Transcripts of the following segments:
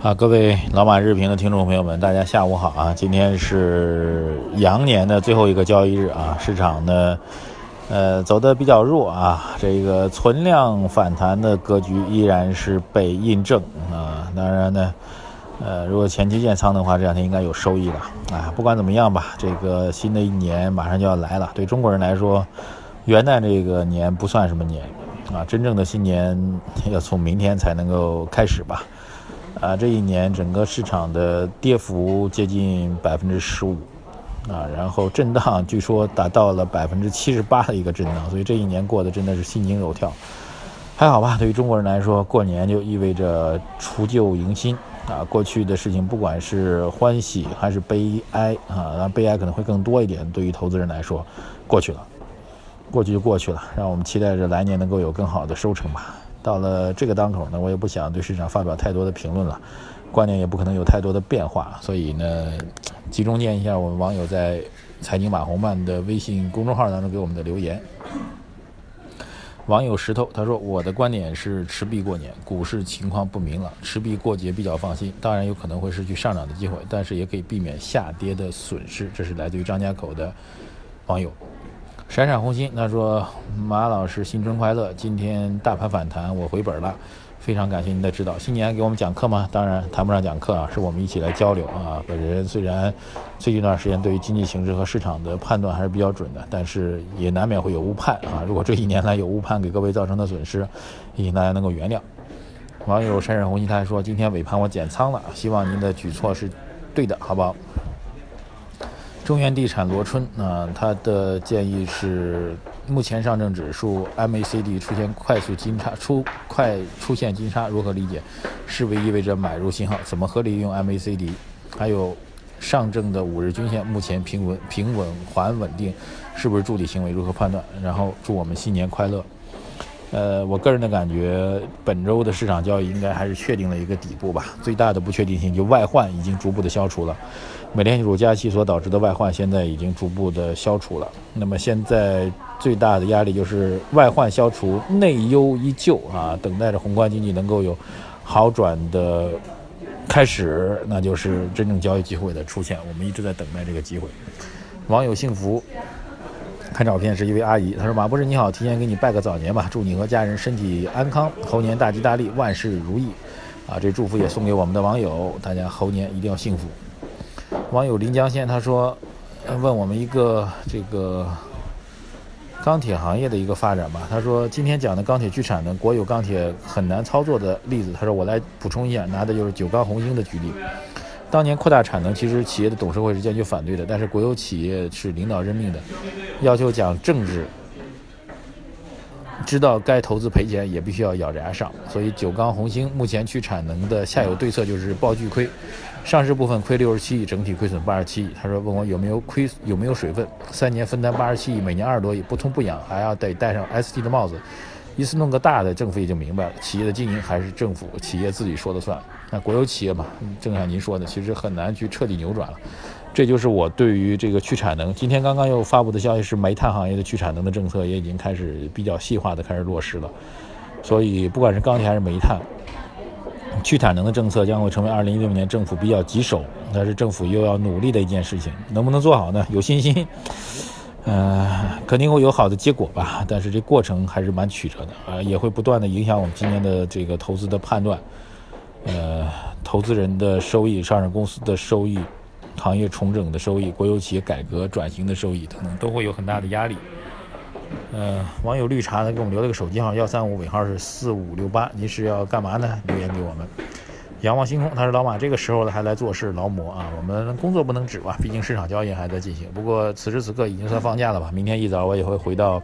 啊，各位老马日评的听众朋友们，大家下午好啊！今天是羊年的最后一个交易日啊，市场呢，呃，走的比较弱啊，这个存量反弹的格局依然是被印证啊。当然呢，呃，如果前期建仓的话，这两天应该有收益了啊。不管怎么样吧，这个新的一年马上就要来了，对中国人来说，元旦这个年不算什么年啊，真正的新年要从明天才能够开始吧。啊，这一年整个市场的跌幅接近百分之十五，啊，然后震荡据说达到了百分之七十八的一个震荡，所以这一年过得真的是心惊肉跳。还好吧，对于中国人来说，过年就意味着除旧迎新啊。过去的事情，不管是欢喜还是悲哀啊，那悲哀可能会更多一点。对于投资人来说，过去了，过去就过去了，让我们期待着来年能够有更好的收成吧。到了这个当口呢，我也不想对市场发表太多的评论了，观点也不可能有太多的变化，所以呢，集中念一下我们网友在财经马红曼的微信公众号当中给我们的留言。网友石头他说：“我的观点是持币过年，股市情况不明朗，持币过节比较放心。当然有可能会失去上涨的机会，但是也可以避免下跌的损失。”这是来自于张家口的网友。闪闪红心，他说：“马老师新春快乐！今天大盘反弹，我回本了，非常感谢您的指导。新年给我们讲课吗？当然谈不上讲课啊，是我们一起来交流啊。本人虽然最近一段时间对于经济形势和市场的判断还是比较准的，但是也难免会有误判啊。如果这一年来有误判，给各位造成的损失，也请大家能够原谅。”网友闪闪红心他还说：“今天尾盘我减仓了，希望您的举措是对的，好不好？”中原地产罗春啊，他的建议是，目前上证指数 MACD 出现快速金叉，出快出现金叉，如何理解？是不是意味着买入信号？怎么合理用 MACD？还有上证的五日均线目前平稳、平稳还稳定，是不是筑底行为？如何判断？然后祝我们新年快乐。呃，我个人的感觉，本周的市场交易应该还是确定了一个底部吧。最大的不确定性就外患已经逐步的消除了，美联储加息所导致的外患现在已经逐步的消除了。那么现在最大的压力就是外患消除，内忧依旧啊，等待着宏观经济能够有好转的开始，那就是真正交易机会的出现。我们一直在等待这个机会。网友幸福。看照片是一位阿姨，她说：“马博士你好，提前给你拜个早年吧，祝你和家人身体安康，猴年大吉大利，万事如意。”啊，这祝福也送给我们的网友，大家猴年一定要幸福。网友临江县他说：“问我们一个这个钢铁行业的一个发展吧。”他说：“今天讲的钢铁去产能，国有钢铁很难操作的例子。”他说：“我来补充一下，拿的就是九钢红星的举例。”当年扩大产能，其实企业的董事会是坚决反对的，但是国有企业是领导任命的，要求讲政治，知道该投资赔钱也必须要咬着牙上。所以九钢红星目前去产能的下游对策就是报巨亏，上市部分亏六十七亿，整体亏损八十七亿。他说问我有没有亏有没有水分，三年分担八十七亿，每年二十多亿，不痛不痒，还要得戴上 ST 的帽子。一次弄个大的，政府也就明白了，企业的经营还是政府企业自己说了算。那国有企业嘛，正像您说的，其实很难去彻底扭转了。这就是我对于这个去产能。今天刚刚又发布的消息是，煤炭行业的去产能的政策也已经开始比较细化的开始落实了。所以不管是钢铁还是煤炭，去产能的政策将会成为2016年政府比较棘手，但是政府又要努力的一件事情。能不能做好呢？有信心。呃，肯定会有好的结果吧，但是这过程还是蛮曲折的啊，也会不断的影响我们今年的这个投资的判断，呃，投资人的收益、上市公司的收益、行业重整的收益、国有企业改革转型的收益等等，都会有很大的压力。呃，网友绿茶呢给我们留了个手机号幺三五尾号是四五六八，您是要干嘛呢？留言给我们。仰望星空，他说老马这个时候了还来做事劳模啊！我们工作不能止吧，毕竟市场交易还在进行。不过此时此刻已经算放假了吧？明天一早我也会回到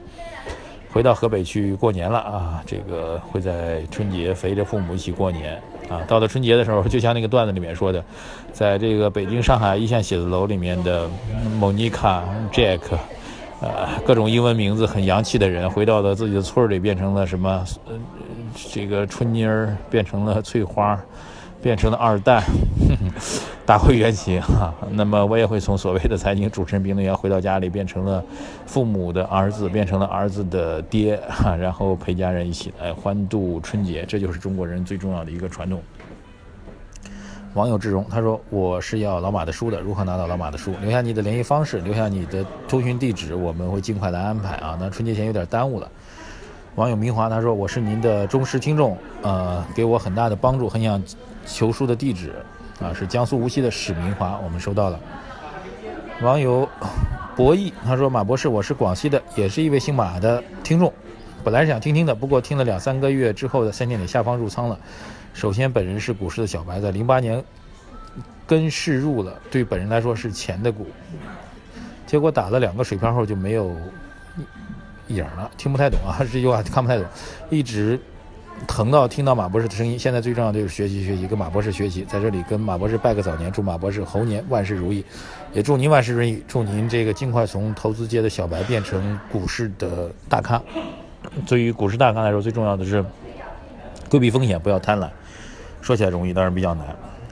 回到河北去过年了啊！这个会在春节陪着父母一起过年啊！到了春节的时候，就像那个段子里面说的，在这个北京、上海一线写字楼里面的 Monica、Jack 呃，各种英文名字很洋气的人，回到了自己的村里，变成了什么？呃，这个春妮儿变成了翠花，变成了二蛋，打回原形哈。那么我也会从所谓的财经主持人、评论员回到家里，变成了父母的儿子，变成了儿子的爹哈，然后陪家人一起来欢度春节。这就是中国人最重要的一个传统。网友志荣他说：“我是要老马的书的，如何拿到老马的书？留下你的联系方式，留下你的通讯地址，我们会尽快来安排啊。那春节前有点耽误了。”网友明华他说：“我是您的忠实听众，呃，给我很大的帮助，很想求书的地址啊，是江苏无锡的史明华，我们收到了。”网友博弈他说：“马博士，我是广西的，也是一位姓马的听众，本来是想听听的，不过听了两三个月之后的三千点下方入仓了。”首先，本人是股市的小白，在零八年跟市入了，对本人来说是钱的股。结果打了两个水漂后就没有影了，听不太懂啊，这句话看不太懂。一直疼到听到马博士的声音，现在最重要的就是学习学习，跟马博士学习。在这里跟马博士拜个早年，祝马博士猴年万事如意，也祝您万事如意，祝您这个尽快从投资界的小白变成股市的大咖。对于股市大咖来说，最重要的是规避风险，不要贪婪。说起来容易，当然比较难。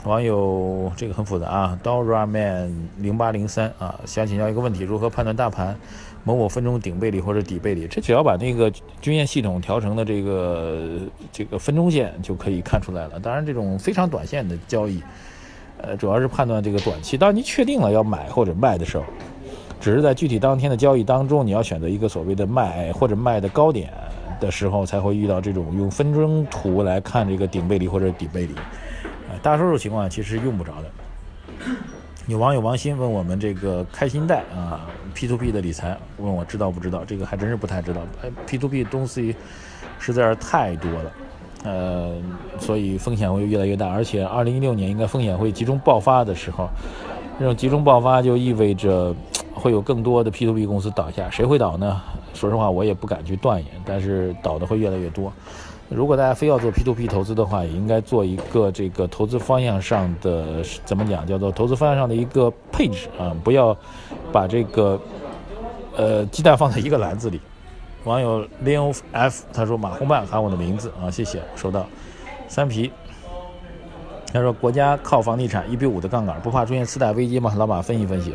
网友这个很复杂啊，Dora Man 零八零三啊，想请教一个问题：如何判断大盘某某分钟顶背离或者底背离？这只要把那个均线系统调成的这个这个分钟线就可以看出来了。当然，这种非常短线的交易，呃，主要是判断这个短期。当你确定了要买或者卖的时候，只是在具体当天的交易当中，你要选择一个所谓的卖或者卖的高点。的时候才会遇到这种用分钟图来看这个顶背离或者底背离，呃，大多数情况其实用不着的。有网友王鑫问我们这个开心贷啊，P to P 的理财，问我知道不知道？这个还真是不太知道。哎，P to P 东西实在是太多了，呃，所以风险会越来越大。而且二零一六年应该风险会集中爆发的时候，这种集中爆发就意味着会有更多的 P to P 公司倒下。谁会倒呢？说实话，我也不敢去断言，但是倒的会越来越多。如果大家非要做 P to P 投资的话，也应该做一个这个投资方向上的怎么讲，叫做投资方向上的一个配置啊，不要把这个呃鸡蛋放在一个篮子里。网友 Leo F 他说马红曼喊我的名字啊，谢谢，收到。三皮他说国家靠房地产一比五的杠杆，不怕出现次贷危机吗？老马分析分析。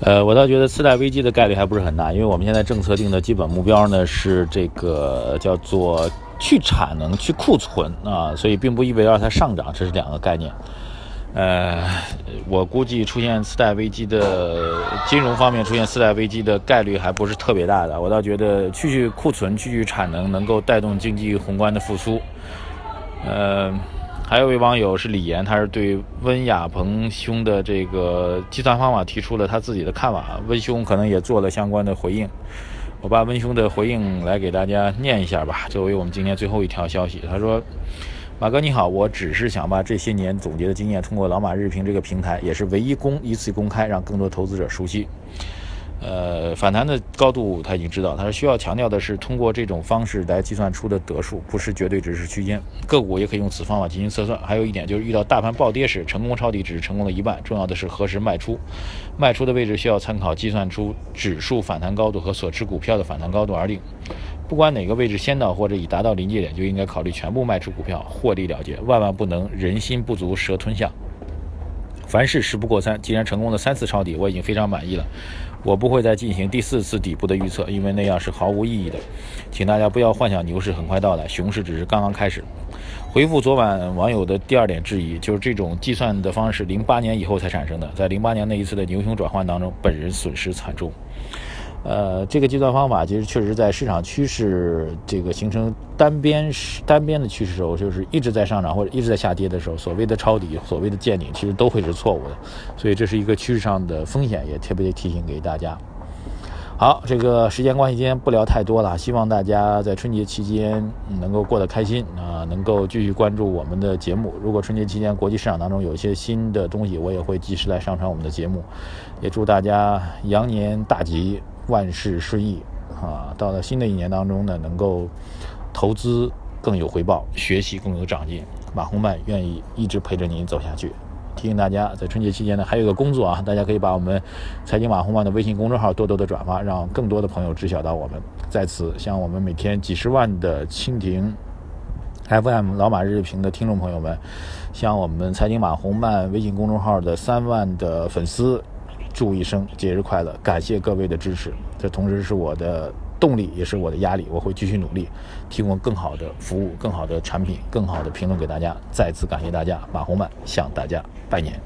呃，我倒觉得次贷危机的概率还不是很大，因为我们现在政策定的基本目标呢是这个叫做去产能、去库存啊，所以并不意味着它上涨，这是两个概念。呃，我估计出现次贷危机的金融方面出现次贷危机的概率还不是特别大的，我倒觉得去去库存、去去产能能够带动经济宏观的复苏。呃。还有一位网友是李岩，他是对温亚鹏兄的这个计算方法提出了他自己的看法，温兄可能也做了相关的回应。我把温兄的回应来给大家念一下吧，作为我们今天最后一条消息。他说：“马哥你好，我只是想把这些年总结的经验通过老马日评这个平台，也是唯一公一次公开，让更多投资者熟悉。”呃，反弹的高度他已经知道，他是需要强调的是通过这种方式来计算出的得数，不是绝对值是区间。个股也可以用此方法进行测算。还有一点就是遇到大盘暴跌时，成功抄底只是成功的一半，重要的是何时卖出。卖出的位置需要参考计算出指数反弹高度和所持股票的反弹高度而定。不管哪个位置先到或者已达到临界点，就应该考虑全部卖出股票，获利了结。万万不能人心不足蛇吞象。凡事事不过三，既然成功了三次抄底，我已经非常满意了。我不会再进行第四次底部的预测，因为那样是毫无意义的。请大家不要幻想牛市很快到来，熊市只是刚刚开始。回复昨晚网友的第二点质疑，就是这种计算的方式，零八年以后才产生的，在零八年那一次的牛熊转换当中，本人损失惨重。呃，这个计算方法其实确实在市场趋势这个形成单边单边的趋势时候，就是一直在上涨或者一直在下跌的时候，所谓的抄底、所谓的见顶，其实都会是错误的。所以这是一个趋势上的风险，也特别提醒给大家。好，这个时间关系，今天不聊太多了。希望大家在春节期间能够过得开心啊，能够继续关注我们的节目。如果春节期间国际市场当中有一些新的东西，我也会及时来上传我们的节目。也祝大家羊年大吉！万事顺意啊！到了新的一年当中呢，能够投资更有回报，学习更有长进。马洪曼愿意一直陪着您走下去。提醒大家，在春节期间呢，还有一个工作啊，大家可以把我们财经马红漫的微信公众号多多的转发，让更多的朋友知晓到我们。在此，向我们每天几十万的蜻蜓 FM 老马日评的听众朋友们，向我们财经马红漫微信公众号的三万的粉丝，祝一声节日快乐！感谢各位的支持，这同时是我的。动力也是我的压力，我会继续努力，提供更好的服务、更好的产品、更好的评论给大家。再次感谢大家，马红漫向大家拜年。